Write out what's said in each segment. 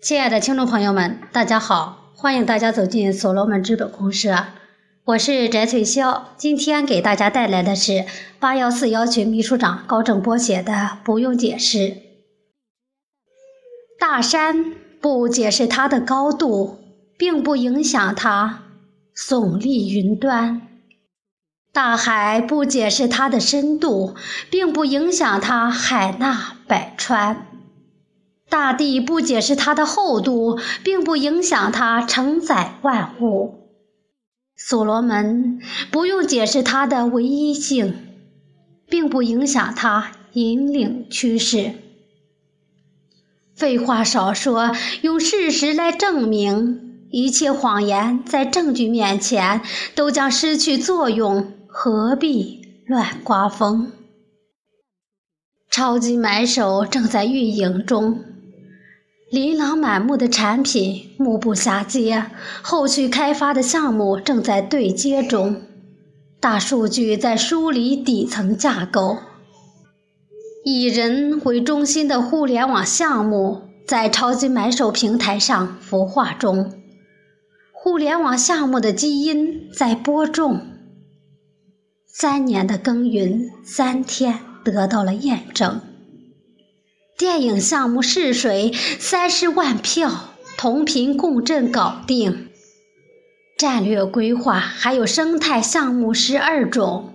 亲爱的听众朋友们，大家好！欢迎大家走进所罗门资本公社，我是翟翠霄。今天给大家带来的是八幺四幺群秘书长高正波写的《不用解释》。大山不解释它的高度，并不影响它耸立云端；大海不解释它的深度，并不影响它海纳百川。大地不解释它的厚度，并不影响它承载万物。所罗门不用解释它的唯一性，并不影响它引领趋势。废话少说，用事实来证明，一切谎言在证据面前都将失去作用，何必乱刮风？超级买手正在运营中。琳琅满目的产品目不暇接，后续开发的项目正在对接中，大数据在梳理底层架构，以人为中心的互联网项目在超级买手平台上孵化中，互联网项目的基因在播种，三年的耕耘，三天得到了验证。电影项目试水三十万票，同频共振搞定。战略规划还有生态项目十二种，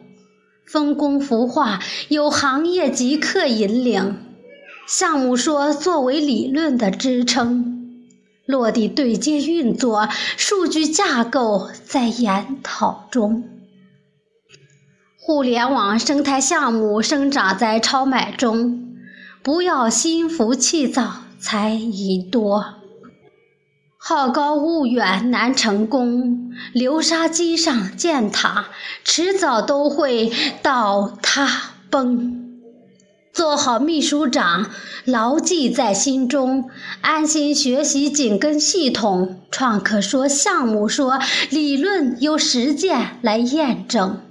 分工孵化有行业极客引领。项目说作为理论的支撑，落地对接运作，数据架构在研讨中。互联网生态项目生长在超买中。不要心浮气躁，猜疑多。好高骛远难成功，流沙机上建塔，迟早都会倒塌崩。做好秘书长，牢记在心中，安心学习紧跟系统。创客说，项目说，理论由实践来验证。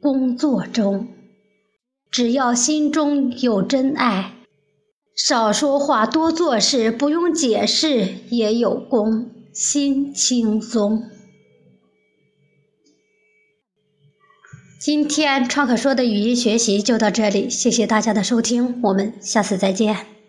工作中。只要心中有真爱，少说话多做事，不用解释也有功，心轻松。今天创可说的语音学习就到这里，谢谢大家的收听，我们下次再见。